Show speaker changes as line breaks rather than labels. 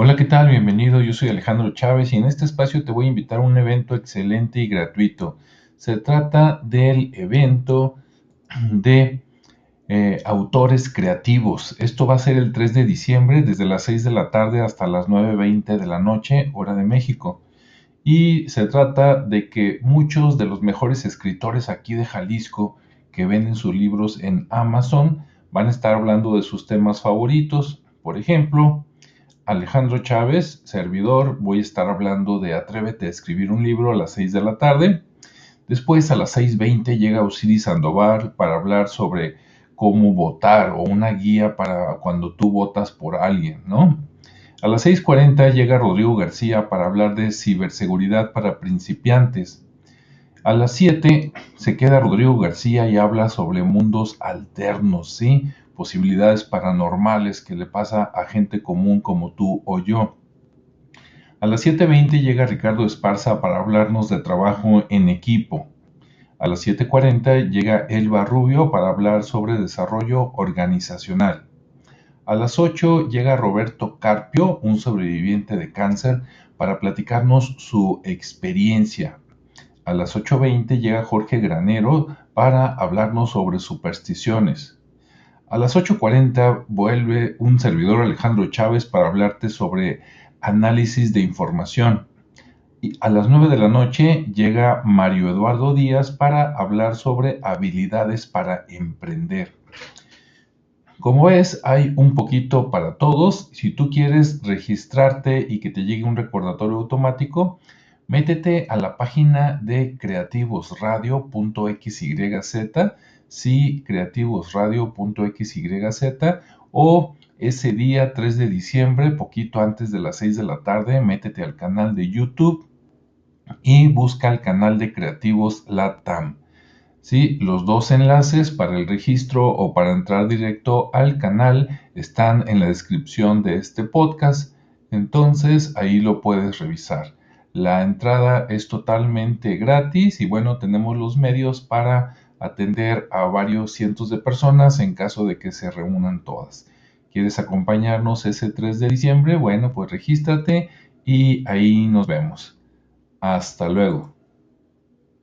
Hola, ¿qué tal? Bienvenido, yo soy Alejandro Chávez y en este espacio te voy a invitar a un evento excelente y gratuito. Se trata del evento de eh, autores creativos. Esto va a ser el 3 de diciembre desde las 6 de la tarde hasta las 9.20 de la noche, hora de México. Y se trata de que muchos de los mejores escritores aquí de Jalisco que venden sus libros en Amazon van a estar hablando de sus temas favoritos. Por ejemplo, Alejandro Chávez, servidor, voy a estar hablando de Atrévete a escribir un libro a las 6 de la tarde. Después a las 6.20 llega Osiris Sandoval para hablar sobre cómo votar o una guía para cuando tú votas por alguien, ¿no? A las 6.40 llega Rodrigo García para hablar de ciberseguridad para principiantes. A las 7 se queda Rodrigo García y habla sobre mundos alternos, ¿sí? Posibilidades paranormales que le pasa a gente común como tú o yo. A las 7.20 llega Ricardo Esparza para hablarnos de trabajo en equipo. A las 7.40 llega Elba Rubio para hablar sobre desarrollo organizacional. A las 8 llega Roberto Carpio, un sobreviviente de cáncer, para platicarnos su experiencia. A las 8.20 llega Jorge Granero para hablarnos sobre supersticiones. A las 8.40 vuelve un servidor Alejandro Chávez para hablarte sobre análisis de información. Y a las 9 de la noche llega Mario Eduardo Díaz para hablar sobre habilidades para emprender. Como ves, hay un poquito para todos. Si tú quieres registrarte y que te llegue un recordatorio automático, métete a la página de creativosradio.xyz sí creativosradio.xyz o ese día 3 de diciembre, poquito antes de las 6 de la tarde, métete al canal de YouTube y busca el canal de Creativos Latam. Los dos enlaces para el registro o para entrar directo al canal están en la descripción de este podcast, entonces ahí lo puedes revisar. La entrada es totalmente gratis y bueno, tenemos los medios para atender a varios cientos de personas en caso de que se reúnan todas. ¿Quieres acompañarnos ese 3 de diciembre? Bueno, pues regístrate y ahí nos vemos. Hasta luego.